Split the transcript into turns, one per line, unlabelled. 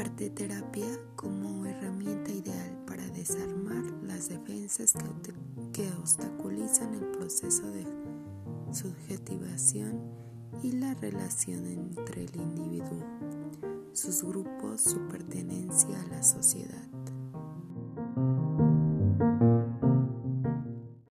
arte terapia como herramienta ideal para desarmar las defensas que, que obstaculizan el proceso de subjetivación y la relación entre el individuo, sus grupos, su pertenencia